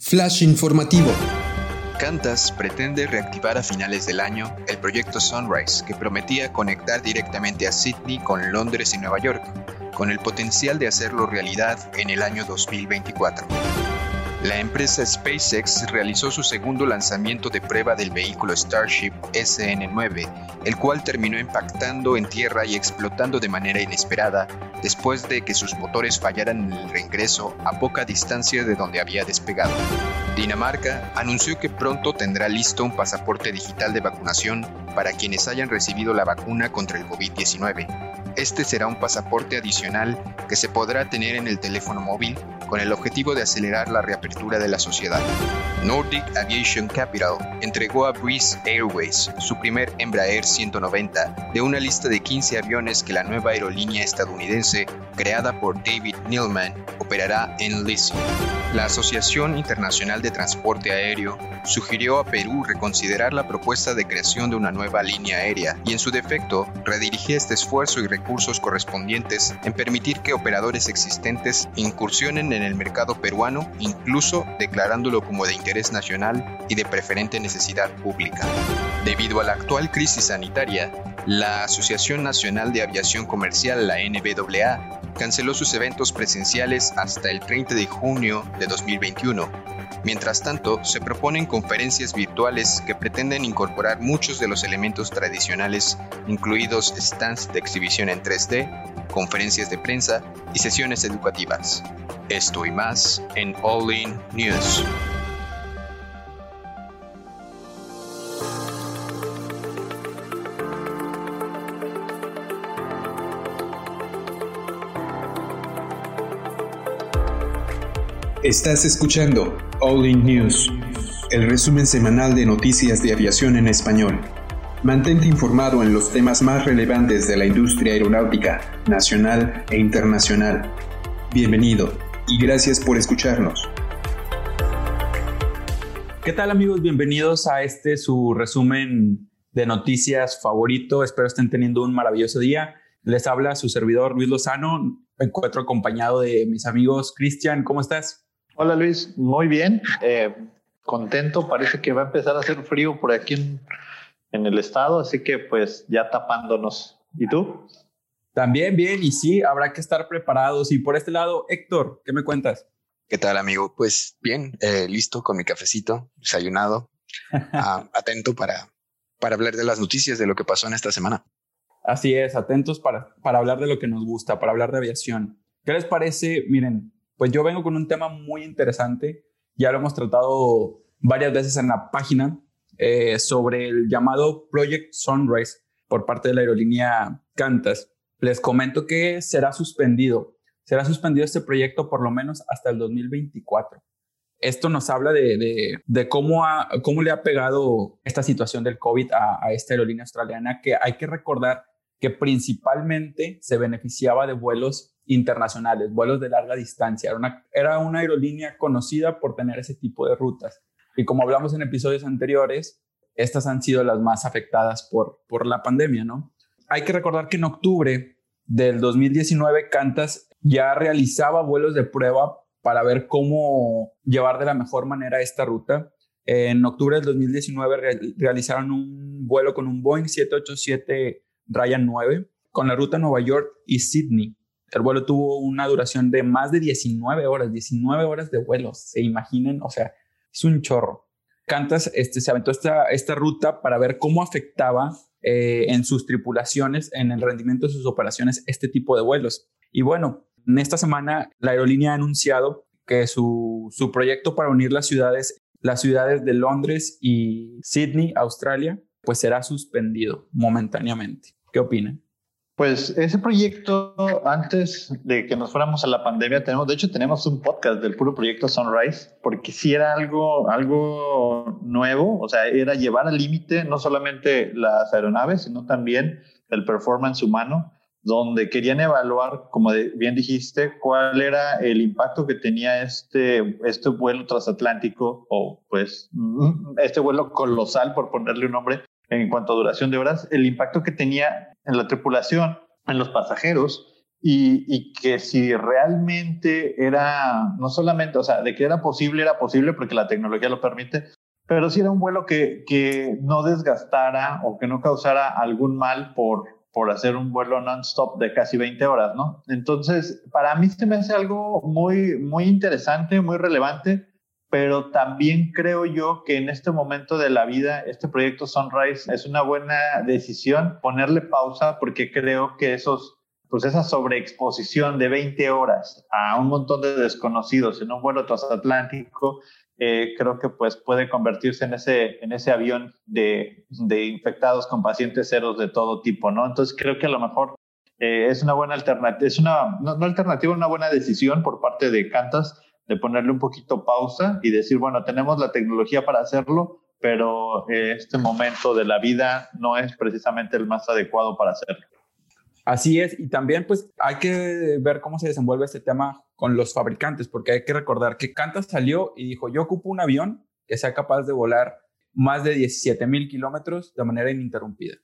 Flash informativo. Qantas pretende reactivar a finales del año el proyecto Sunrise, que prometía conectar directamente a Sydney con Londres y Nueva York, con el potencial de hacerlo realidad en el año 2024. La empresa SpaceX realizó su segundo lanzamiento de prueba del vehículo Starship SN9, el cual terminó impactando en tierra y explotando de manera inesperada después de que sus motores fallaran en el reingreso a poca distancia de donde había despegado. Dinamarca anunció que pronto tendrá listo un pasaporte digital de vacunación para quienes hayan recibido la vacuna contra el COVID-19 este será un pasaporte adicional que se podrá tener en el teléfono móvil con el objetivo de acelerar la reapertura de la sociedad. Nordic Aviation Capital entregó a Breeze Airways su primer Embraer 190 de una lista de 15 aviones que la nueva aerolínea estadounidense, creada por David Neilman, operará en leasing. La Asociación Internacional de Transporte Aéreo sugirió a Perú reconsiderar la propuesta de creación de una nueva línea aérea y en su defecto redirigir este esfuerzo y recursos correspondientes en permitir que operadores existentes incursionen en el mercado peruano, incluso declarándolo como de interés nacional y de preferente necesidad pública. Debido a la actual crisis sanitaria, la Asociación Nacional de Aviación Comercial, la NBAA, canceló sus eventos presenciales hasta el 30 de junio de 2021. Mientras tanto, se proponen conferencias virtuales que pretenden incorporar muchos de los elementos tradicionales, incluidos stands de exhibición en 3D, conferencias de prensa y sesiones educativas. Esto y más en All In News. Estás escuchando All In News, el resumen semanal de noticias de aviación en español. Mantente informado en los temas más relevantes de la industria aeronáutica, nacional e internacional. Bienvenido y gracias por escucharnos. ¿Qué tal amigos? Bienvenidos a este su resumen de noticias favorito. Espero estén teniendo un maravilloso día. Les habla su servidor Luis Lozano. Me encuentro acompañado de mis amigos. Cristian, ¿cómo estás? Hola Luis, muy bien, eh, contento, parece que va a empezar a hacer frío por aquí en, el estado, así que pues ya tapándonos. ¿Y tú? También bien, y sí, habrá que estar preparados. Y por este lado, Héctor, ¿qué me cuentas? ¿Qué tal, amigo? Pues bien, eh, listo con mi cafecito, desayunado, ah, atento para, para hablar de las noticias de lo que pasó en esta semana. Así es, atentos para, para hablar de lo que nos gusta, para hablar de aviación. ¿Qué les parece? Miren, pues yo vengo con un tema muy interesante, ya lo hemos tratado varias veces en la página, eh, sobre el llamado Project Sunrise por parte de la aerolínea Qantas. Les comento que será suspendido, será suspendido este proyecto por lo menos hasta el 2024. Esto nos habla de, de, cómo, cómo le ha pegado esta situación del COVID a esta aerolínea australiana, que hay que recordar que principalmente se beneficiaba de vuelos internacionales, vuelos de larga distancia. Era una, era una aerolínea conocida por tener ese tipo de rutas. Y como hablamos en episodios anteriores, estas han sido las más afectadas por, por la pandemia, ¿no? Hay que recordar que en octubre del 2019, Cantas ya realizaba vuelos de prueba para ver cómo llevar de la mejor manera esta ruta. En octubre del 2019 realizaron un vuelo con un Boeing 787 Ryan 9 con la ruta Nueva York y Sydney. El vuelo tuvo una duración de más de 19 horas, 19 horas de vuelo, se imaginen, o sea, es un chorro. Cantas este, se aventó esta, esta ruta para ver cómo afectaba eh, en sus tripulaciones, en el rendimiento de sus operaciones, este tipo de vuelos. Y bueno, en esta semana la aerolínea ha anunciado que su, su proyecto para unir las ciudades, las ciudades de Londres y Sydney, Australia, pues será suspendido momentáneamente. ¿Qué opinan? Pues ese proyecto, antes de que nos fuéramos a la pandemia, tenemos, de hecho, tenemos un podcast del puro proyecto Sunrise, porque sí era algo, algo nuevo, o sea, era llevar al límite no solamente las aeronaves, sino también el performance humano, donde querían evaluar, como bien dijiste, cuál era el impacto que tenía este, este vuelo transatlántico, o pues este vuelo colosal, por ponerle un nombre, en cuanto a duración de horas, el impacto que tenía en la tripulación, en los pasajeros y, que si realmente era, no solamente, o sea, de que era posible, era posible porque la tecnología lo permite, pero si era un vuelo que, que no desgastara o que no causara algún mal por, por hacer un vuelo non-stop de casi 20 horas, ¿no? Entonces, para mí se me hace algo muy, muy interesante, muy relevante, pero también creo yo que en este momento de la vida, este proyecto Sunrise es una buena decisión ponerle pausa porque creo que esos pues esa sobreexposición de 20 horas a un montón de desconocidos en un vuelo transatlántico, eh, creo que pues puede convertirse en ese, en ese avión de, de, infectados con pacientes ceros de todo tipo, ¿no? Entonces creo que a lo mejor eh, es una buena alternativa, es una, no, alternativa, una buena decisión por parte de Cantas de ponerle un poquito pausa y decir, bueno, tenemos la tecnología para hacerlo, pero eh, este momento de la vida no es precisamente el más adecuado para hacerlo. Así es, y también pues hay que ver cómo se desenvuelve este tema con los fabricantes, porque hay que recordar que Qantas salió y dijo, yo ocupo un avión que sea capaz de volar más de 17 mil kilómetros de manera ininterrumpida.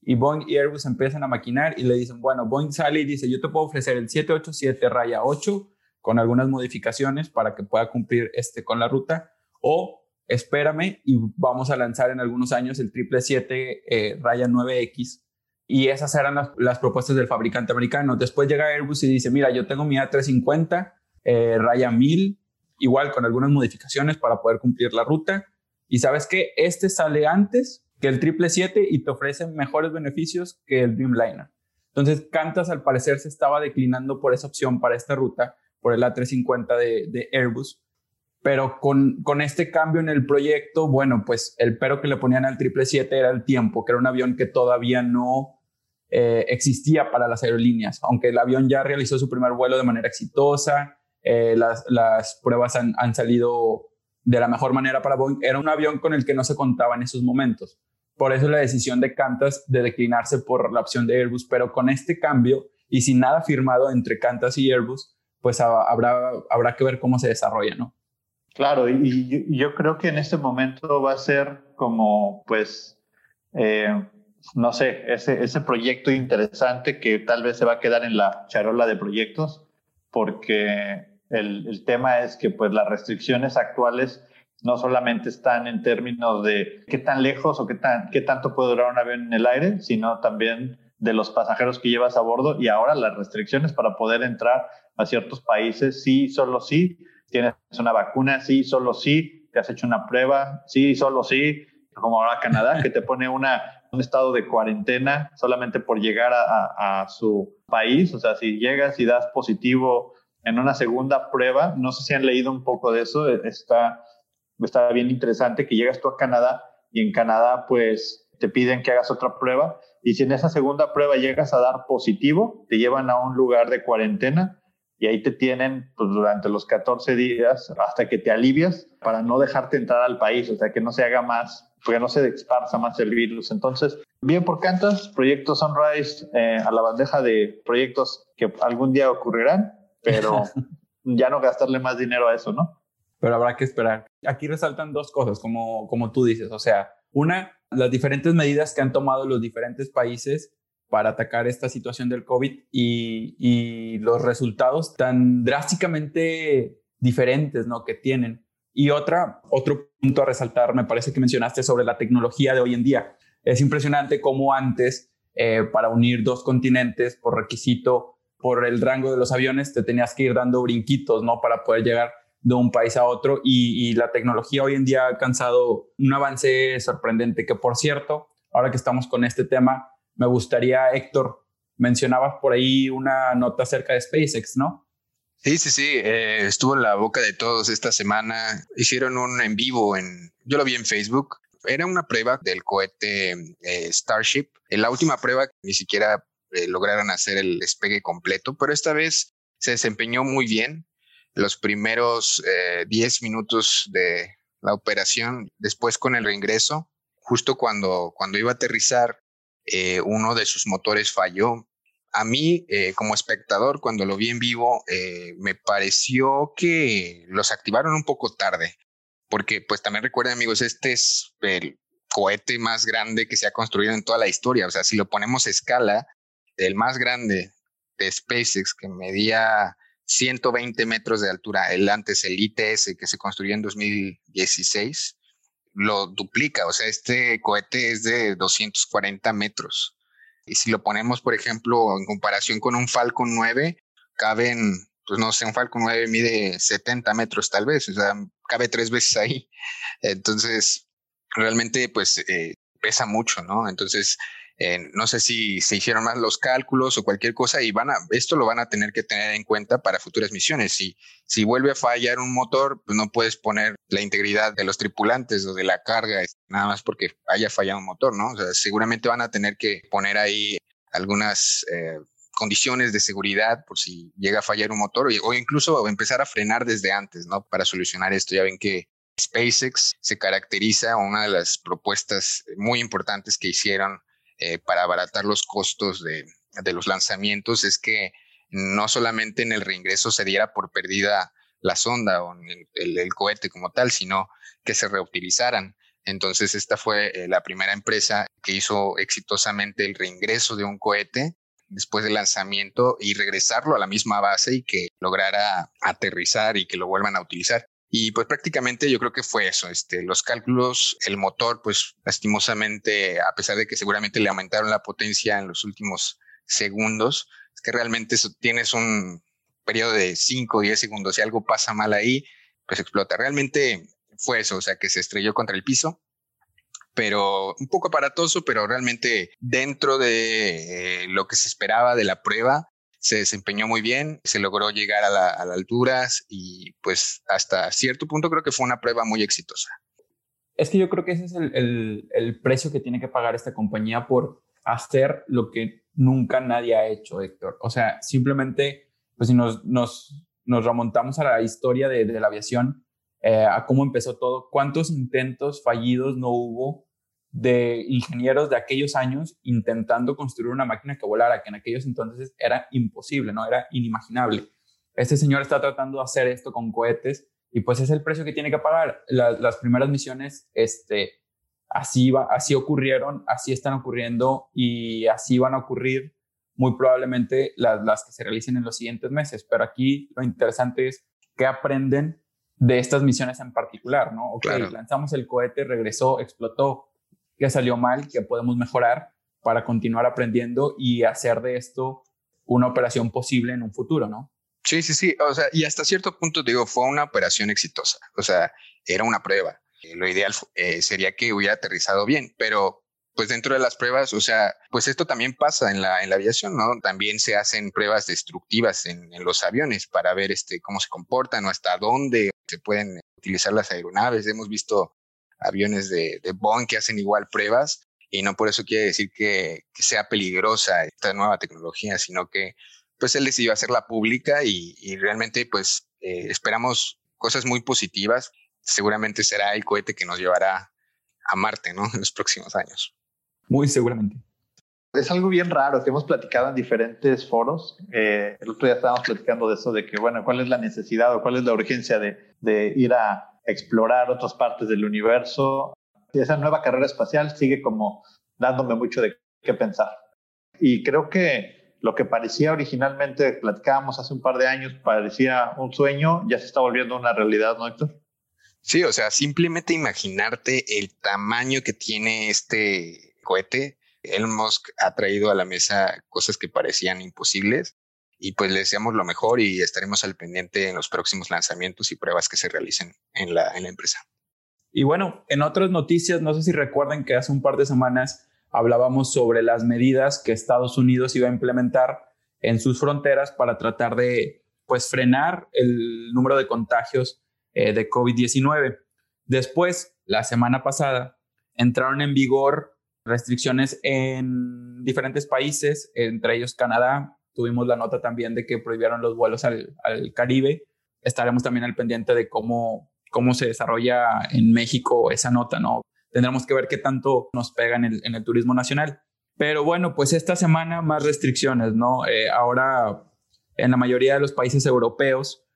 Y Boeing y Airbus empiezan a maquinar y le dicen, bueno, Boeing sale y dice, yo te puedo ofrecer el 787 raya 8 con algunas modificaciones para que pueda cumplir este con la ruta, o espérame y vamos a lanzar en algunos años el 777 eh, raya 9X y esas eran las, propuestas del fabricante americano. Después llega Airbus y dice, mira, yo tengo mi A350, eh, raya 1000, igual con algunas modificaciones para poder cumplir la ruta. Y sabes que este sale antes que el 777 y te ofrece mejores beneficios que el Dreamliner. Entonces, Qantas al parecer se estaba declinando por esa opción para esta ruta, por el A350 de, de Airbus. Pero con, con, este cambio en el proyecto, bueno, pues el pero que le ponían al 777 era el tiempo, que era un avión que todavía no eh, existía para las aerolíneas, aunque el avión ya realizó su primer vuelo de manera exitosa, eh, las, pruebas han, han, salido de la mejor manera para Boeing, era un avión con el que no se contaba en esos momentos. Por eso la decisión de Qantas de declinarse por la opción de Airbus, pero con este cambio y sin nada firmado entre Qantas y Airbus, pues habrá, habrá que ver cómo se desarrolla, ¿no? Claro, y, yo creo que en este momento va a ser como, pues, eh, no sé, ese, ese proyecto interesante que tal vez se va a quedar en la charola de proyectos, porque el, el tema es que pues las restricciones actuales no solamente están en términos de qué tan lejos o qué, tan, qué tanto puede durar un avión en el aire, sino también de los pasajeros que llevas a bordo y ahora las restricciones para poder entrar a ciertos países, sí, solo sí, tienes una vacuna, sí, solo sí, te has hecho una prueba, sí, solo sí, como ahora Canadá, que te pone una, un estado de cuarentena solamente por llegar a, su país. O sea, si llegas y das positivo en una segunda prueba, no sé si han leído un poco de eso, está, está bien interesante que llegas tú a Canadá y en Canadá pues te piden que hagas otra prueba y si en esa segunda prueba llegas a dar positivo, te llevan a un lugar de cuarentena y ahí te tienen pues, durante los 14 días hasta que te alivias para no dejarte entrar al país, o sea, que no se haga más porque no se esparza más el virus. Entonces, bien por Cantas, proyecto Sunrise eh, a la bandeja de proyectos que algún día ocurrirán, pero ya no gastarle más dinero a eso, ¿no? Pero habrá que esperar. Aquí resaltan dos cosas, como, como tú dices, o sea, una, las diferentes medidas que han tomado los diferentes países para atacar esta situación del COVID y, los resultados tan drásticamente diferentes, ¿no? Que tienen. Y otra, otro punto a resaltar, me parece que mencionaste sobre la tecnología de hoy en día. Es impresionante cómo antes, eh, para unir dos continentes por requisito, por el rango de los aviones, te tenías que ir dando brinquitos, ¿no? Para poder llegar de un país a otro y, la tecnología hoy en día ha alcanzado un avance sorprendente que, por cierto, ahora que estamos con este tema, me gustaría, Héctor, mencionabas por ahí una nota acerca de SpaceX, ¿no? Sí, sí, sí, eh, estuvo en la boca de todos esta semana. Hicieron un en vivo en, yo lo vi en Facebook. Era una prueba del cohete eh, Starship. En la última prueba ni siquiera eh, lograron hacer el despegue completo, pero esta vez se desempeñó muy bien. Los primeros 10 minutos de la operación, después con el reingreso, justo cuando, cuando iba a aterrizar, uno de sus motores falló. A mí, eh, como espectador, cuando lo vi en vivo, eh, me pareció que los activaron un poco tarde, porque pues también recuerden amigos, este es el cohete más grande que se ha construido en toda la historia, o sea, si lo ponemos a escala, el más grande de SpaceX que medía 120 metros de altura, el antes el ITS que se construyó en 2016, lo duplica, o sea, este cohete es de 240 metros. Y si lo ponemos, por ejemplo, en comparación con un Falcon 9, caben, pues no sé, un Falcon 9 mide 70 metros tal vez, o sea, cabe tres veces ahí. Entonces, realmente, pues, eh, pesa mucho, ¿no? Entonces, no sé si se hicieron más los cálculos o cualquier cosa y van a, esto lo van a tener que tener en cuenta para futuras misiones. Si, si vuelve a fallar un motor, pues no puedes poner la integridad de los tripulantes o de la carga, nada más porque haya fallado un motor, ¿no? O sea, seguramente van a tener que poner ahí algunas eh, condiciones de seguridad por si llega a fallar un motor o incluso empezar a frenar desde antes, ¿no? Para solucionar esto. Ya ven que SpaceX se caracteriza, una de las propuestas muy importantes que hicieron eh, para abaratar los costos de, los lanzamientos es que no solamente en el reingreso se diera por perdida la sonda o el, cohete como tal, sino que se reutilizaran. Entonces, esta fue eh, la primera empresa que hizo exitosamente el reingreso de un cohete después del lanzamiento y regresarlo a la misma base y que lograra aterrizar y que lo vuelvan a utilizar. Y pues prácticamente yo creo que fue eso, este, los cálculos, el motor, pues lastimosamente, a pesar de que seguramente le aumentaron la potencia en los últimos segundos, es que realmente tienes un periodo de 5 o 10 segundos, si algo pasa mal ahí, pues explota. Realmente fue eso, o sea, que se estrelló contra el piso, pero un poco aparatoso, pero realmente dentro de eh, lo que se esperaba de la prueba, se desempeñó muy bien, se logró llegar a, las alturas y pues hasta cierto punto creo que fue una prueba muy exitosa. Es que yo creo que ese es el, el, precio que tiene que pagar esta compañía por hacer lo que nunca nadie ha hecho, Héctor. O sea, simplemente, pues si nos, nos, nos remontamos a la historia de, de la aviación, eh, a cómo empezó todo, cuántos intentos fallidos no hubo de ingenieros de aquellos años intentando construir una máquina que volara, que en aquellos entonces era imposible, ¿no? Era inimaginable. Este señor está tratando de hacer esto con cohetes y pues es el precio que tiene que pagar. las primeras misiones, este, así, va, así ocurrieron, así están ocurriendo y así van a ocurrir muy probablemente las, las que se realicen en los siguientes meses. Pero aquí lo interesante es qué aprenden de estas misiones en particular, ¿no? Ok, lanzamos el cohete, regresó, explotó, que salió mal, que podemos mejorar para continuar aprendiendo y hacer de esto una operación posible en un futuro, ¿no? Sí, sí, sí. O sea, y hasta cierto punto, digo, fue una operación exitosa. O sea, era una prueba. Eh, lo ideal eh, sería que hubiera aterrizado bien, pero pues dentro de las pruebas, o sea, pues esto también pasa en la, en la aviación, ¿no? También se hacen pruebas destructivas en, en los aviones para ver este, cómo se comportan o hasta dónde se pueden utilizar las aeronaves. Hemos visto aviones de, de Boeing que hacen igual pruebas y no por eso quiere decir que, sea peligrosa esta nueva tecnología, sino que pues él decidió hacerla pública y, realmente pues eh, esperamos cosas muy positivas. Seguramente será el cohete que nos llevará a Marte, ¿no? En los próximos años. Muy seguramente. Es algo bien raro que hemos platicado en diferentes foros. Eh, el otro día estábamos platicando de eso, de que, bueno, cuál es la necesidad o cuál es la urgencia de, de ir a, explorar otras partes del universo. Y esa nueva carrera espacial sigue como dándome mucho de qué pensar. Y creo que lo que parecía originalmente, platicábamos hace un par de años, parecía un sueño, ya se está volviendo una realidad, ¿no, Héctor? Sí, o sea, simplemente imaginarte el tamaño que tiene este cohete. Elon Musk ha traído a la mesa cosas que parecían imposibles y pues le deseamos lo mejor y estaremos al pendiente en los próximos lanzamientos y pruebas que se realicen en la, en la empresa. Y bueno, en otras noticias, no sé si recuerden que hace un par de semanas hablábamos sobre las medidas que Estados Unidos iba a implementar en sus fronteras para tratar de pues frenar el número de contagios eh, de COVID-19. Después, la semana pasada, entraron en vigor restricciones en diferentes países, entre ellos Canadá, Tuvimos la nota también de que prohibieron los vuelos al, Caribe. Estaremos también al pendiente de cómo, cómo se desarrolla en México esa nota, ¿no? Tendremos que ver qué tanto nos pega en el, turismo nacional. Pero bueno, pues esta semana más restricciones, ¿no? Eh, ahora en la mayoría de los países europeos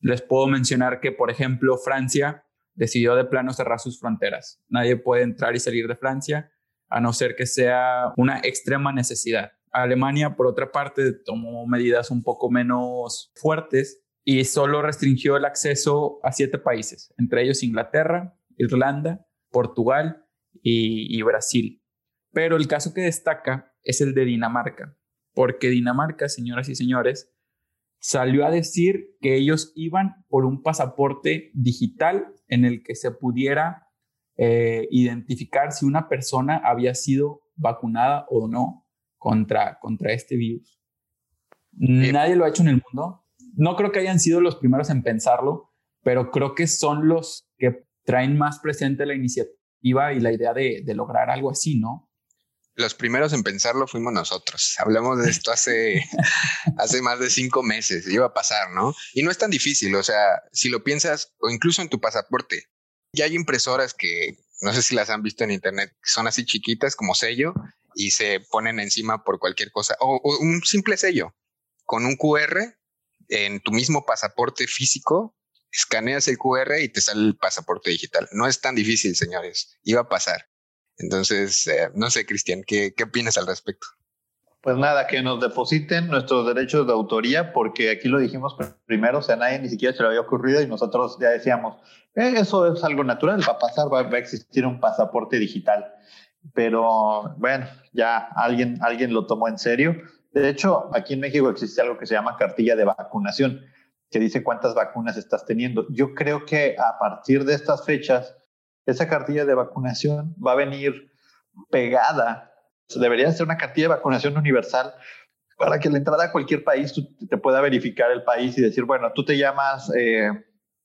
les puedo mencionar que, por ejemplo, Francia decidió de plano cerrar sus fronteras. Nadie puede entrar y salir de Francia a no ser que sea una extrema necesidad. Alemania, por otra parte, tomó medidas un poco menos fuertes y solo restringió el acceso a siete países, entre ellos Inglaterra, Irlanda, Portugal y, Brasil. Pero el caso que destaca es el de Dinamarca, porque Dinamarca, señoras y señores, salió a decir que ellos iban por un pasaporte digital en el que se pudiera eh, identificar si una persona había sido vacunada o no contra, contra este virus. Nadie lo ha hecho en el mundo. No creo que hayan sido los primeros en pensarlo, pero creo que son los que traen más presente la iniciativa y la idea de, de lograr algo así, ¿no? Los primeros en pensarlo fuimos nosotros. Hablamos de esto hace, hace más de cinco meses. Iba a pasar, ¿no? Y no es tan difícil. O sea, si lo piensas, o incluso en tu pasaporte, ya hay impresoras que no sé si las han visto en internet, que son así chiquitas como sello y se ponen encima por cualquier cosa. O, un simple sello con un QR en tu mismo pasaporte físico, escaneas el QR y te sale el pasaporte digital. No es tan difícil, señores. Iba a pasar. Entonces, eh, no sé, Cristian, ¿qué, ¿qué opinas al respecto? Pues nada, que nos depositen nuestros derechos de autoría, porque aquí lo dijimos primero, o sea, nadie ni siquiera se lo había ocurrido y nosotros ya decíamos, eh, eso es algo natural, va a pasar, va, a existir un pasaporte digital. Pero bueno, ya alguien, alguien lo tomó en serio. De hecho, aquí en México existe algo que se llama cartilla de vacunación, que dice cuántas vacunas estás teniendo. Yo creo que a partir de estas fechas, esa cartilla de vacunación va a venir pegada Debería ser una cartilla de vacunación universal para que la entrada a cualquier país te pueda verificar el país y decir, bueno, tú te llamas eh,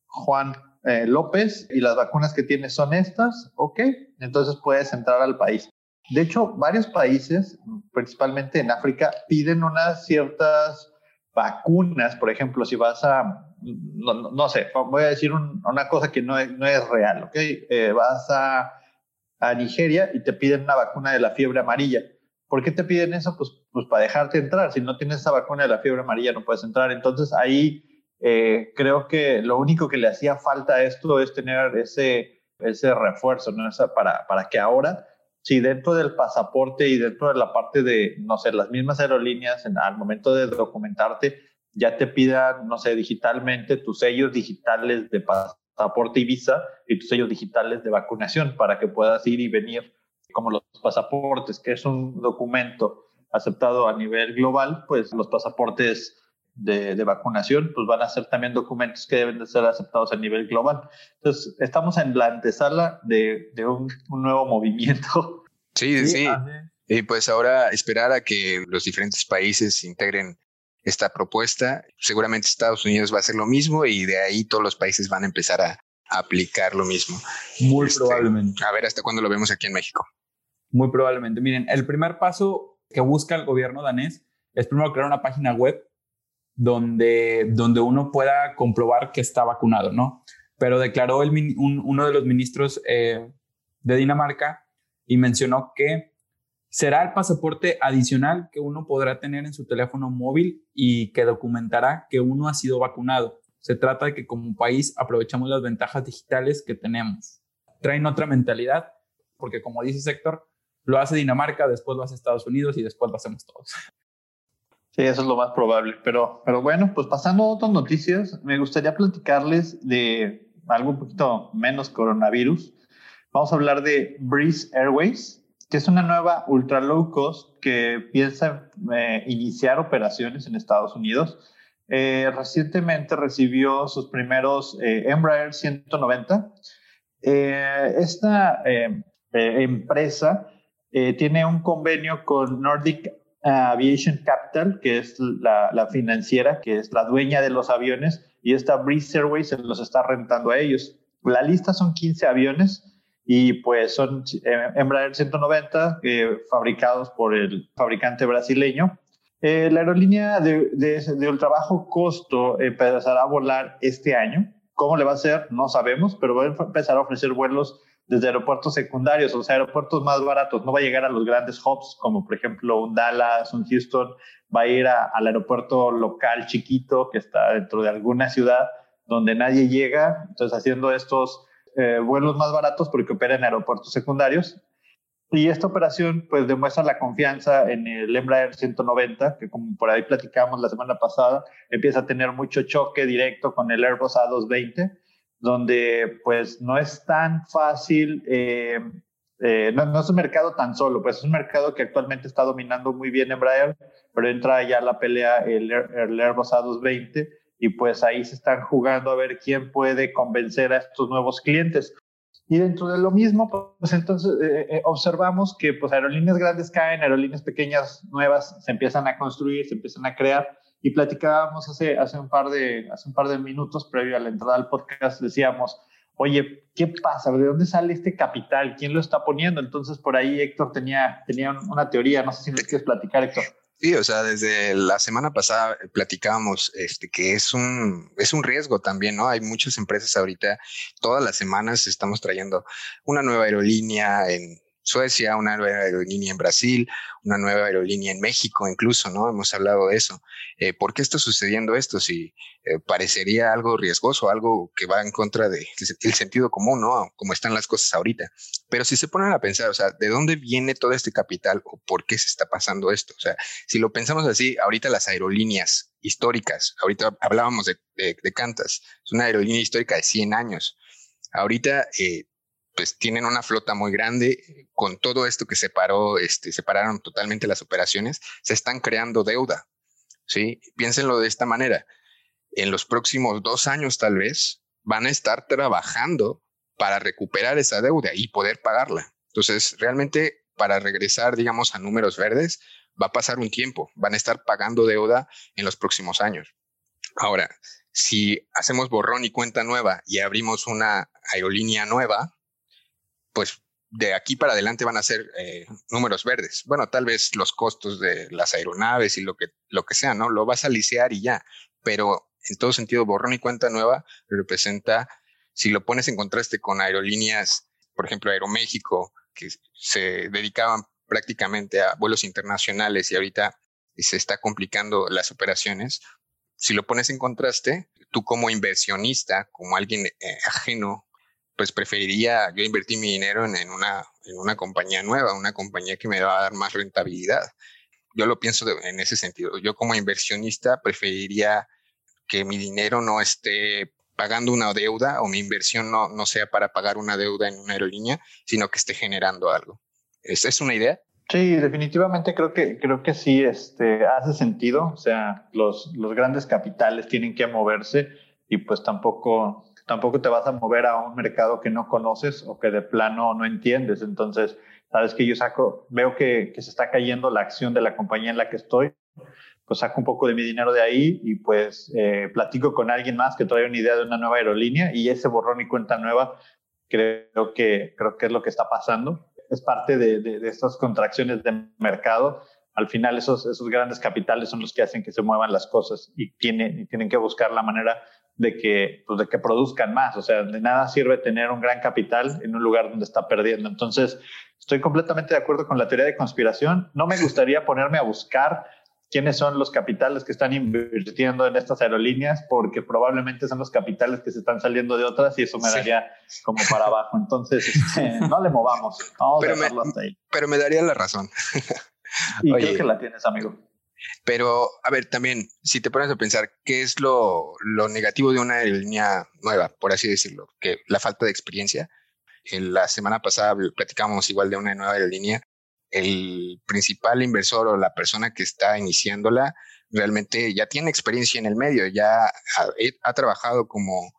Juan eh, López y las vacunas que tienes son estas, ok, entonces puedes entrar al país. De hecho, varios países, principalmente en África, piden unas ciertas vacunas, por ejemplo, si vas a, no, sé, voy a decir una cosa que no es, no es real, ¿ok? Eh, vas a a Nigeria y te piden una vacuna de la fiebre amarilla. ¿Por qué te piden eso? Pues, pues para dejarte entrar. Si no tienes esa vacuna de la fiebre amarilla no puedes entrar. Entonces ahí eh, creo que lo único que le hacía falta a esto es tener ese, ese refuerzo, ¿no? para, para que ahora, si dentro del pasaporte y dentro de la parte de, no sé, las mismas aerolíneas, en, al momento de documentarte, ya te pidan, no sé, digitalmente tus sellos digitales de pasaporte y visa y tus sellos digitales de vacunación para que puedas ir y venir como los pasaportes, que es un documento aceptado a nivel global, pues los pasaportes de, de, vacunación, pues van a ser también documentos que deben de ser aceptados a nivel global. Entonces, estamos en la antesala de, de un, un, nuevo movimiento. Sí, sí. Y pues ahora esperar a que los diferentes países integren esta propuesta. Seguramente Estados Unidos va a hacer lo mismo y de ahí todos los países van a empezar a, aplicar lo mismo. Muy este, probablemente. A ver hasta cuándo lo vemos aquí en México. Muy probablemente. Miren, el primer paso que busca el gobierno danés es primero crear una página web donde, donde uno pueda comprobar que está vacunado, ¿no? Pero declaró el, uno de los ministros eh, de Dinamarca y mencionó que será el pasaporte adicional que uno podrá tener en su teléfono móvil y que documentará que uno ha sido vacunado. Se trata de que como país aprovechamos las ventajas digitales que tenemos. Traen otra mentalidad, porque como dice Héctor, lo hace Dinamarca, después lo hace Estados Unidos y después lo hacemos todos. Sí, eso es lo más probable. Pero, pero bueno, pues pasando a otras noticias, me gustaría platicarles de algo un poquito menos coronavirus. Vamos a hablar de Breeze Airways, que es una nueva ultra low cost que piensa eh, iniciar operaciones en Estados Unidos. Eh, recientemente recibió sus primeros eh, Embraer 190. esta empresa tiene un convenio con Nordic Aviation Capital, que es la, la, financiera, que es la dueña de los aviones, y esta Breeze Airways se los está rentando a ellos. La lista son 15 aviones y pues son eh, Embraer 190 eh, fabricados por el fabricante brasileño. Eh, la aerolínea de, de, de costo empezará a volar este año. ¿Cómo le va a hacer? No sabemos, pero va a empezar a ofrecer vuelos desde aeropuertos secundarios, o sea, aeropuertos más baratos. No va a llegar a los grandes hubs, como por ejemplo un Dallas, un Houston. Va a ir al aeropuerto local chiquito que está dentro de alguna ciudad donde nadie llega. Entonces, haciendo estos eh, vuelos más baratos porque opera en aeropuertos secundarios. Y esta operación pues demuestra la confianza en el Embraer 190, que como por ahí platicamos la semana pasada, empieza a tener mucho choque directo con el Airbus A220, donde pues no es tan fácil, eh, eh, no, es un mercado tan solo, pues es un mercado que actualmente está dominando muy bien Embraer, pero entra ya la pelea el, el Airbus A220 y pues ahí se están jugando a ver quién puede convencer a estos nuevos clientes. Y dentro de lo mismo, pues entonces eh, eh, observamos que pues aerolíneas grandes caen, aerolíneas pequeñas nuevas se empiezan a construir, se empiezan a crear. Y platicábamos hace, hace, un, par de, hace un par de minutos previo a la entrada al podcast, decíamos, oye, ¿qué pasa? ¿De dónde sale este capital? ¿Quién lo está poniendo? Entonces por ahí Héctor tenía, tenía una teoría, no sé si me quieres platicar, Héctor. Sí, o sea, desde la semana pasada platicábamos este, que es un, es un riesgo también, ¿no? Hay muchas empresas ahorita, todas las semanas estamos trayendo una nueva aerolínea en Suecia, una nueva aerolínea en Brasil, una nueva aerolínea en México incluso, ¿no? Hemos hablado de eso. Eh, ¿Por qué está sucediendo esto? Si eh, parecería algo riesgoso, algo que va en contra del de, sentido común, ¿no? Como están las cosas ahorita. Pero si se ponen a pensar, o sea, ¿de dónde viene todo este capital o por qué se está pasando esto? O sea, si lo pensamos así, ahorita las aerolíneas históricas, ahorita hablábamos de, de, de Cantas, es una aerolínea histórica de 100 años. Ahorita eh, pues tienen una flota muy grande, con todo esto que separó, este, separaron totalmente las operaciones, se están creando deuda, ¿sí? Piénsenlo de esta manera, en los próximos dos años tal vez van a estar trabajando para recuperar esa deuda y poder pagarla. Entonces, realmente para regresar, digamos, a números verdes, va a pasar un tiempo, van a estar pagando deuda en los próximos años. Ahora, si hacemos borrón y cuenta nueva y abrimos una aerolínea nueva, pues de aquí para adelante van a ser eh, números verdes. Bueno, tal vez los costos de las aeronaves y lo que, lo que sea, ¿no? Lo vas a licear y ya, pero en todo sentido, borrón y cuenta nueva representa, si lo pones en contraste con aerolíneas, por ejemplo, Aeroméxico, que se dedicaban prácticamente a vuelos internacionales y ahorita se está complicando las operaciones, si lo pones en contraste, tú como inversionista, como alguien eh, ajeno pues preferiría yo invertir mi dinero en, una, en una compañía nueva, una compañía que me va a dar más rentabilidad. Yo lo pienso en ese sentido. Yo como inversionista preferiría que mi dinero no esté pagando una deuda o mi inversión no, no sea para pagar una deuda en una aerolínea, sino que esté generando algo. ¿Esa es una idea? Sí, definitivamente creo que, creo que sí este, hace sentido. O sea, los, los grandes capitales tienen que moverse y pues tampoco tampoco te vas a mover a un mercado que no conoces o que de plano no entiendes. Entonces, sabes que yo saco, veo que, que se está cayendo la acción de la compañía en la que estoy, pues saco un poco de mi dinero de ahí y pues eh, platico con alguien más que trae una idea de una nueva aerolínea y ese borrón y cuenta nueva creo que, creo que es lo que está pasando. Es parte de, de, de estas contracciones de mercado. Al final esos, esos grandes capitales son los que hacen que se muevan las cosas y tienen, y tienen que buscar la manera de que, pues de que produzcan más. O sea, de nada sirve tener un gran capital en un lugar donde está perdiendo. Entonces, estoy completamente de acuerdo con la teoría de conspiración. No me gustaría ponerme a buscar quiénes son los capitales que están invirtiendo en estas aerolíneas, porque probablemente son los capitales que se están saliendo de otras y eso me daría como para abajo. Entonces, este, no le movamos. Vamos pero, me, hasta ahí. pero me daría la razón. y creo que la tienes, amigo. Pero, a ver, también, si te pones a pensar, ¿qué es lo, lo negativo de una aerolínea nueva, por así decirlo? Que la falta de experiencia. En la semana pasada platicamos igual de una nueva aerolínea. El principal inversor o la persona que está iniciándola realmente ya tiene experiencia en el medio, ya ha, ha trabajado como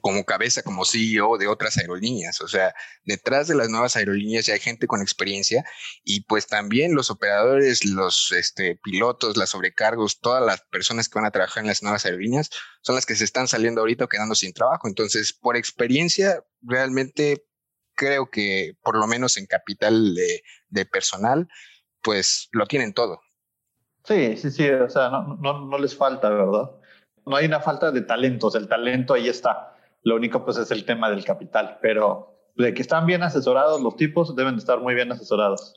como cabeza, como CEO de otras aerolíneas. O sea, detrás de las nuevas aerolíneas ya hay gente con experiencia y pues también los operadores, los este, pilotos, las sobrecargos, todas las personas que van a trabajar en las nuevas aerolíneas son las que se están saliendo ahorita o quedando sin trabajo. Entonces, por experiencia, realmente creo que por lo menos en capital de, de personal, pues lo tienen todo. Sí, sí, sí, o sea, no, no, no les falta, ¿verdad? No hay una falta de talentos, el talento ahí está lo único pues es el tema del capital, pero de que están bien asesorados los tipos, deben estar muy bien asesorados.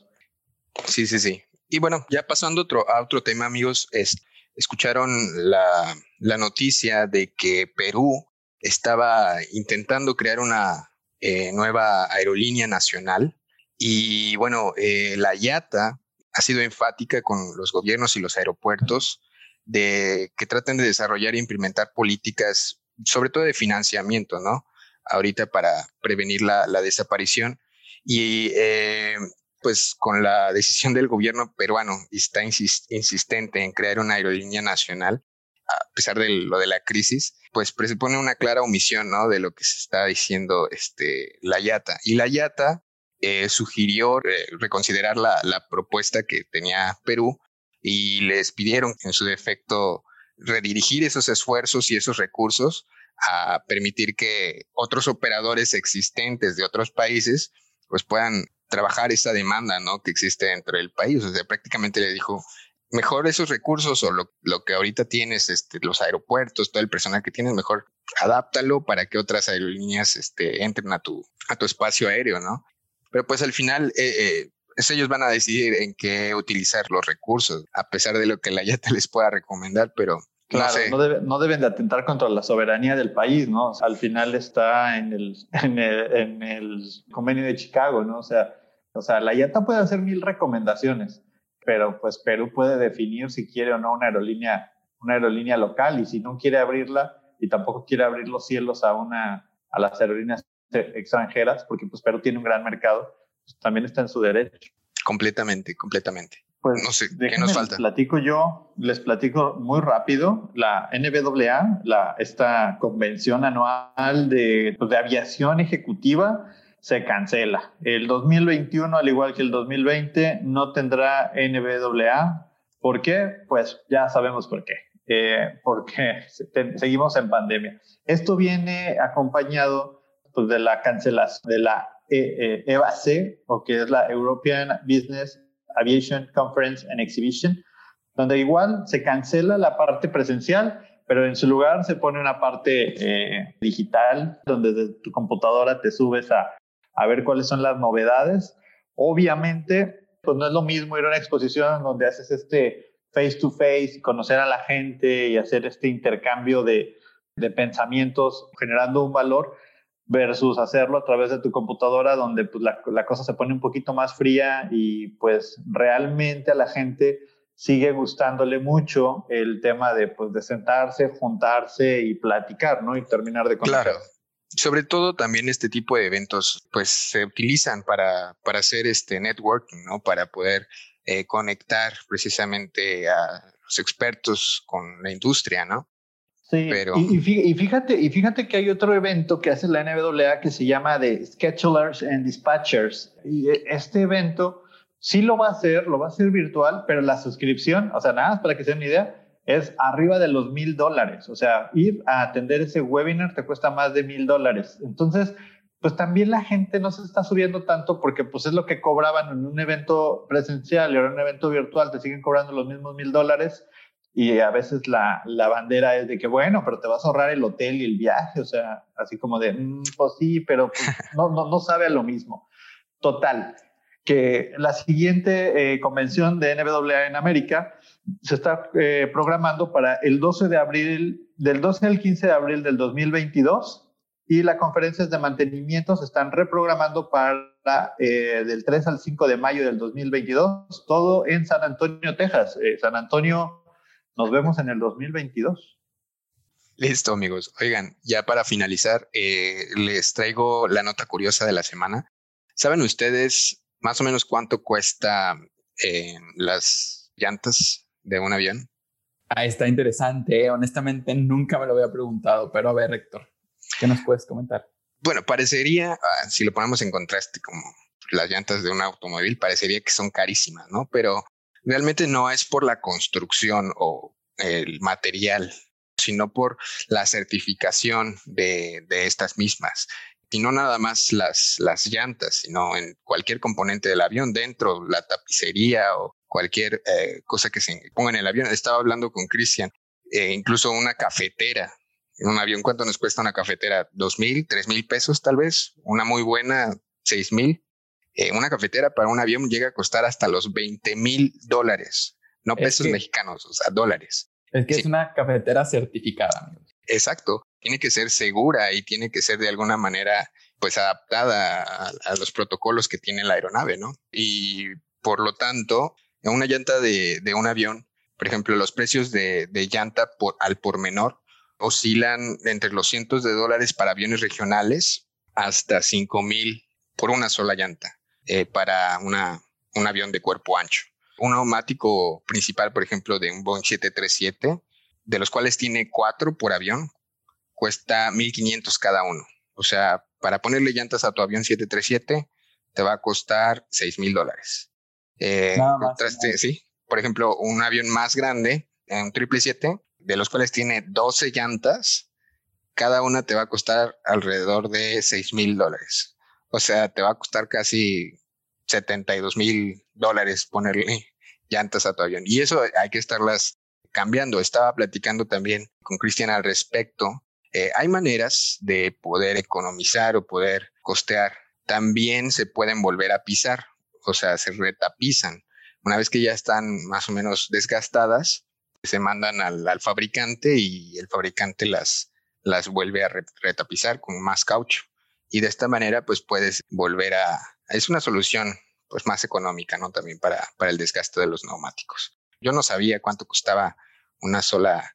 Sí, sí, sí. Y bueno, ya pasando a otro tema, amigos, es, escucharon la, la noticia de que Perú estaba intentando crear una eh, nueva aerolínea nacional Y bueno, eh, la IATA ha sido enfática con los gobiernos y los aeropuertos de que traten de desarrollar e implementar políticas, sobre todo de financiamiento, ¿no? Ahorita para prevenir la, desaparición. Y eh, pues con la decisión del gobierno peruano está insistente en crear una aerolínea nacional, a pesar de lo de la crisis, pues presupone una clara omisión, ¿no? De lo que se está diciendo este, la YATA. Y la YATA eh, sugirió eh, reconsiderar la, la propuesta que tenía Perú y les pidieron en su defecto redirigir esos esfuerzos y esos recursos a permitir que otros operadores existentes de otros países pues puedan trabajar esa demanda ¿no? que existe dentro del país. O sea, prácticamente le dijo, mejor esos recursos o lo, lo, que ahorita tienes, este, los aeropuertos, todo el personal que tienes, mejor adáptalo para que otras aerolíneas este, entren a tu, a tu espacio aéreo, ¿no? Pero pues al final, eh, eh, ellos van a decidir en qué utilizar los recursos, a pesar de lo que la YATA les pueda recomendar, pero Claro, no, deben de atentar contra la soberanía del país, ¿no? al final está en el, en el, en el convenio de Chicago, ¿no? O sea, o sea, la IATA puede hacer mil recomendaciones, pero pues Perú puede definir si quiere o no una aerolínea, una aerolínea local y si no quiere abrirla y tampoco quiere abrir los cielos a una a las aerolíneas extranjeras, porque pues Perú tiene un gran mercado, pues, también está en su derecho. Completamente, completamente. Pues no sé, ¿qué nos falta? Les platico yo, les platico muy rápido. La NBAA, la, esta convención anual de, pues, de aviación ejecutiva, se cancela. El 2021, al igual que el 2020, no tendrá NBAA. ¿Por qué? Pues ya sabemos por qué. Eh, porque seguimos en pandemia. Esto viene acompañado pues, de la cancelación de la EVAC, e e o que es la European Business Aviation Conference and Exhibition, donde igual se cancela la parte presencial, pero en su lugar se pone una parte eh, digital, donde desde tu computadora te subes a ver cuáles son las novedades. Obviamente, pues no es lo mismo ir a una exposición donde haces este face to face, conocer a la gente y hacer este intercambio de pensamientos generando un valor versus hacerlo a través de tu computadora donde pues, la, cosa se pone un poquito más fría y pues realmente a la gente sigue gustándole mucho el tema de pues de sentarse, juntarse y platicar, ¿no? Y terminar de conocer. Claro sobre todo también este tipo de eventos pues se utilizan para, para hacer este networking, ¿no? Para poder eh, conectar precisamente a los expertos con la industria, ¿no? Sí, Pero... y, fíjate, y fíjate que hay otro evento que hace la NWA que se llama de Schedulers and Dispatchers. Y e, este evento sí lo va a hacer, lo va a hacer virtual, pero la suscripción, o sea, nada más para que se den una idea, es arriba de los mil dólares. O sea, ir a atender ese webinar te cuesta más de mil dólares. Entonces, pues también la gente no se está subiendo tanto porque pues es lo que cobraban en un evento presencial y ahora en un evento virtual te siguen cobrando los mismos mil dólares y a veces la, la, bandera es de que bueno, pero te vas a ahorrar el hotel y el viaje, o sea, así como de, mm, pues sí, pero pues, no, no, no sabe a lo mismo. Total, que la siguiente eh, convención de NWA en América se está eh, programando para el 12 de abril, del 12 al 15 de abril del 2022 y las conferencias de mantenimiento se están reprogramando para eh, del 3 al 5 de mayo del 2022, todo en San Antonio, Texas. Eh, San Antonio, nos vemos en el 2022. Listo, amigos. Oigan, ya para finalizar, les traigo la nota curiosa de la semana. ¿Saben ustedes más o menos cuánto cuesta las llantas de un avión? Ah, está interesante. ¿eh? Honestamente, nunca me lo había preguntado, pero a ver, Héctor, ¿qué nos puedes comentar? Bueno, parecería, ah, si lo ponemos en contraste como las llantas de un automóvil, parecería que son carísimas, ¿no? Pero realmente no es por la construcción o el material, sino por la certificación de, estas mismas y no nada más las, las llantas, sino en cualquier componente del avión, dentro, la tapicería o cualquier eh, cosa que se ponga en el avión. Estaba hablando con Cristian, eh, incluso una cafetera. En un avión, ¿cuánto nos cuesta una cafetera? ¿Dos mil, tres mil pesos tal vez? Una muy buena, seis mil. Eh, una cafetera para un avión llega a costar hasta los 20 mil dólares, no pesos mexicanos, o sea, dólares. Es que es una cafetera certificada. Exacto, tiene que ser segura y tiene que ser de alguna manera pues adaptada a, los protocolos que tiene la aeronave, ¿no? Y por lo tanto, en una llanta de, un avión, por ejemplo, los precios de, llanta por, al por menor oscilan entre los cientos de dólares para aviones regionales hasta 5 mil por una sola llanta eh, para una, un avión de cuerpo ancho. Un neumático principal, por ejemplo, de un Boeing 737, de los cuales tiene cuatro por avión, cuesta 1.500 cada uno. O sea, para ponerle llantas a tu avión 737 te va a costar 6.000 dólares. Eh, sí. Por ejemplo, un avión más grande, un 777, de los cuales tiene 12 llantas, cada una te va a costar alrededor de 6 mil dólares. O sea, te va a costar casi 72 mil dólares ponerle llantas a tu avión. Y eso hay que estarlas cambiando. Estaba platicando también con Cristian al respecto. Eh, hay maneras de poder economizar o poder costear. También se pueden volver a pisar, o sea, se retapizan. Una vez que ya están más o menos desgastadas, se mandan al, fabricante y el fabricante las, las vuelve a retapizar con más caucho. Y de esta manera, pues puedes volver a... Es una solución pues más económica, ¿no? También para, para el desgaste de los neumáticos. Yo no sabía cuánto costaba una sola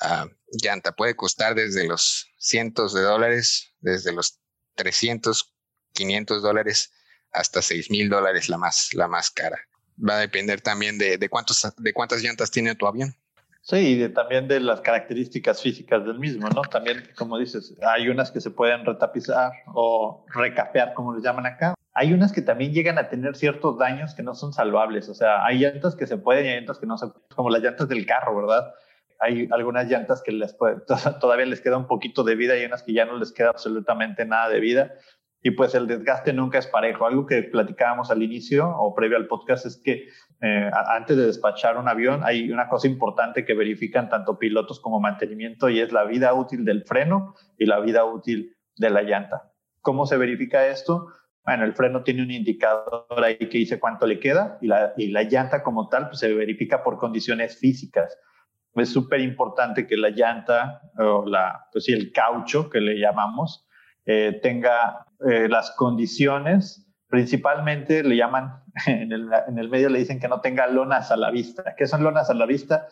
ah, llanta. Puede costar desde los cientos de dólares, desde los 300, 500 dólares hasta 6 mil dólares la más, la más cara. Va a depender también de, de, cuántos, de cuántas llantas tiene tu avión. Sí, y también de las características físicas del mismo, ¿no? También, como dices, hay unas que se pueden retapizar o recapear, como les llaman acá. Hay unas que también llegan a tener ciertos daños que no son salvables. O sea, hay llantas que se pueden y hay llantas que no se pueden, como las llantas del carro, ¿verdad? Hay algunas llantas que les todavía les queda un poquito de vida y unas que ya no les queda absolutamente nada de vida y pues el desgaste nunca es parejo. Algo que platicábamos al inicio o previo al podcast es que eh, antes de despachar un avión hay una cosa importante que verifican tanto pilotos como mantenimiento y es la vida útil del freno y la vida útil de la llanta. ¿Cómo se verifica esto? Bueno, el freno tiene un indicador ahí que dice cuánto le queda y la, y la llanta como tal pues se verifica por condiciones físicas. Es súper importante que la llanta o la, pues el caucho que le llamamos, eh, tenga eh, las condiciones, principalmente le llaman, en el, en el, medio le dicen que no tenga lonas a la vista. ¿Qué son lonas a la vista?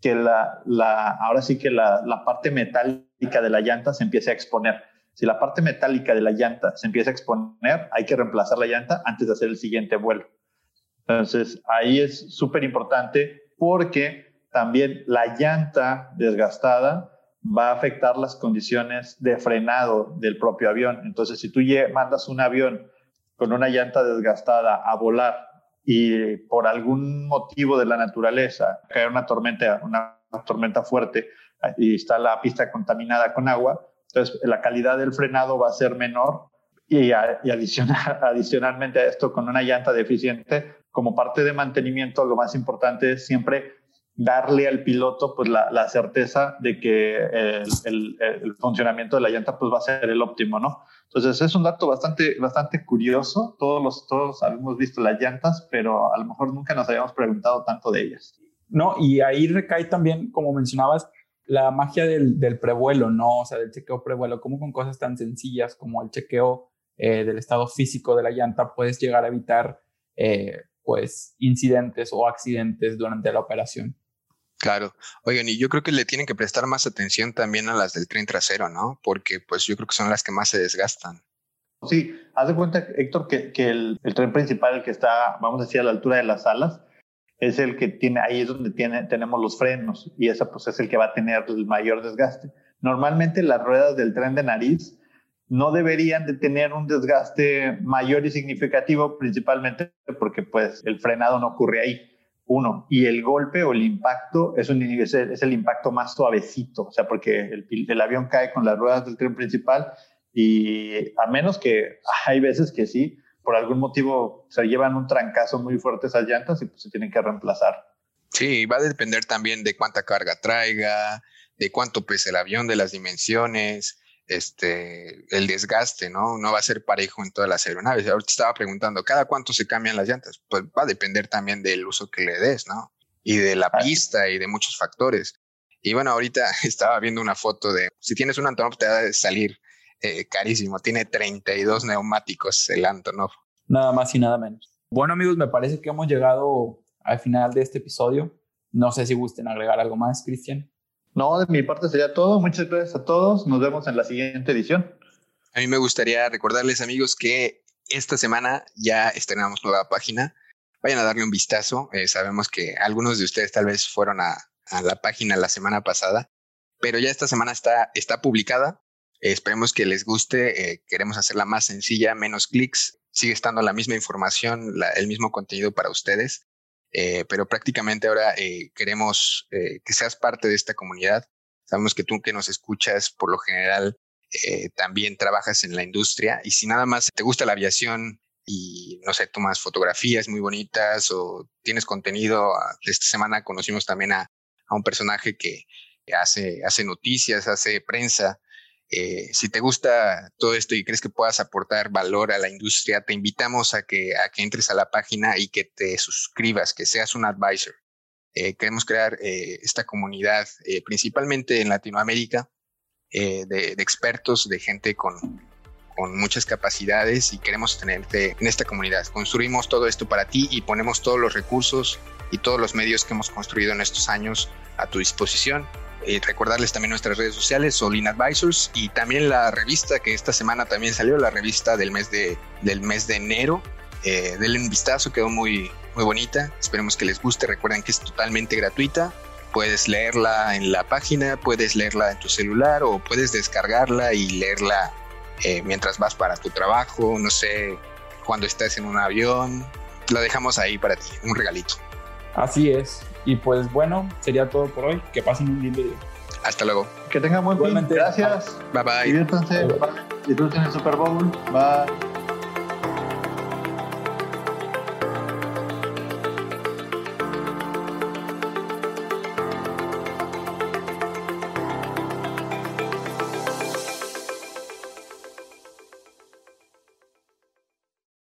Que la, la, ahora sí que la, la parte metálica de la llanta se empiece a exponer. Si la parte metálica de la llanta se empieza a exponer, hay que reemplazar la llanta antes de hacer el siguiente vuelo. Entonces, ahí es súper importante porque también la llanta desgastada va a afectar las condiciones de frenado del propio avión. Entonces, si tú mandas un avión con una llanta desgastada a volar y por algún motivo de la naturaleza cae una tormenta, una, tormenta fuerte y está la pista contaminada con agua, entonces la calidad del frenado va a ser menor y, adicionalmente a esto con una llanta deficiente, como parte de mantenimiento, lo más importante es siempre darle al piloto pues la, certeza de que el, funcionamiento de la llanta pues va a ser el óptimo, ¿no? Entonces es un dato bastante, bastante curioso. Todos, los, todos habíamos visto las llantas, pero a lo mejor nunca nos habíamos preguntado tanto de ellas. No, y ahí recae también, como mencionabas, la magia del, prevuelo, ¿no? O sea, del chequeo prevuelo, como con cosas tan sencillas como el chequeo eh, del estado físico de la llanta puedes llegar a evitar, eh, pues, incidentes o accidentes durante la operación. Claro. Oigan, y yo creo que le tienen que prestar más atención también a las del tren trasero, ¿no? Porque pues yo creo que son las que más se desgastan. Sí, haz de cuenta, Héctor, que, que el, tren principal, el que está, vamos a decir, a la altura de las alas, es el que tiene, ahí es donde tiene, tenemos los frenos y ese pues es el que va a tener el mayor desgaste. Normalmente las ruedas del tren de nariz no deberían de tener un desgaste mayor y significativo, principalmente porque pues el frenado no ocurre ahí uno, y el golpe o el impacto es, un, es, el, impacto más suavecito, o sea, porque el, el, avión cae con las ruedas del tren principal y a menos que hay veces que sí, por algún motivo se llevan un trancazo muy fuerte esas llantas y pues se tienen que reemplazar. Sí, va a depender también de cuánta carga traiga, de cuánto pesa el avión, de las dimensiones, este, el desgaste, ¿no? No va a ser parejo en todas las aeronaves. Ahorita estaba preguntando, ¿cada cuánto se cambian las llantas? Pues va a depender también del uso que le des, ¿no? Y de la pista y de muchos factores. Y bueno, ahorita estaba viendo una foto de, si tienes un Antonov te va a salir eh, carísimo. Tiene 32 neumáticos el Antonov. Nada más y nada menos. Bueno amigos, me parece que hemos llegado al final de este episodio. No sé si gusten agregar algo más, Cristian. No, de mi parte sería todo. Muchas gracias a todos. Nos vemos en la siguiente edición. A mí me gustaría recordarles amigos que esta semana ya estrenamos nueva página. Vayan a darle un vistazo. Eh, sabemos que algunos de ustedes tal vez fueron a, a, la página la semana pasada, pero ya esta semana está, está publicada. Esperemos que les guste. Eh, queremos hacerla más sencilla, menos clics. Sigue estando la misma información, el mismo contenido para ustedes. Eh, pero prácticamente ahora eh, queremos que seas parte de esta comunidad. Sabemos que tú que nos escuchas, por lo general, también trabajas en la industria y si nada más te gusta la aviación y, no sé, tomas fotografías muy bonitas o tienes contenido, ah, esta semana conocimos también a, a un personaje que hace, hace noticias, hace prensa, eh, si te gusta todo esto y crees que puedas aportar valor a la industria, te invitamos a que, entres a la página y que te suscribas, que seas un advisor. Eh, queremos crear eh, esta comunidad, principalmente en Latinoamérica, de, expertos, de gente con, con muchas capacidades y queremos tenerte en esta comunidad. Construimos todo esto para ti y ponemos todos los recursos y todos los medios que hemos construido en estos años a tu disposición eh, recordarles también nuestras redes sociales, Solin Advisors, y también la revista que esta semana también salió, la revista del mes de, del mes de enero. Eh, denle un vistazo, quedó muy, muy bonita. Esperemos que les guste. Recuerden que es totalmente gratuita. Puedes leerla en la página, puedes leerla en tu celular o puedes descargarla y leerla eh, mientras vas para tu trabajo, no sé, cuando estás en un avión. La dejamos ahí para ti, un regalito. Así es. Y pues bueno, sería todo por hoy. Que pasen un lindo día. Hasta luego. Que tengan buen fin. Gracias. Bye bye. Diviértanse. Bye. Disfruten el Super Bowl. Bye.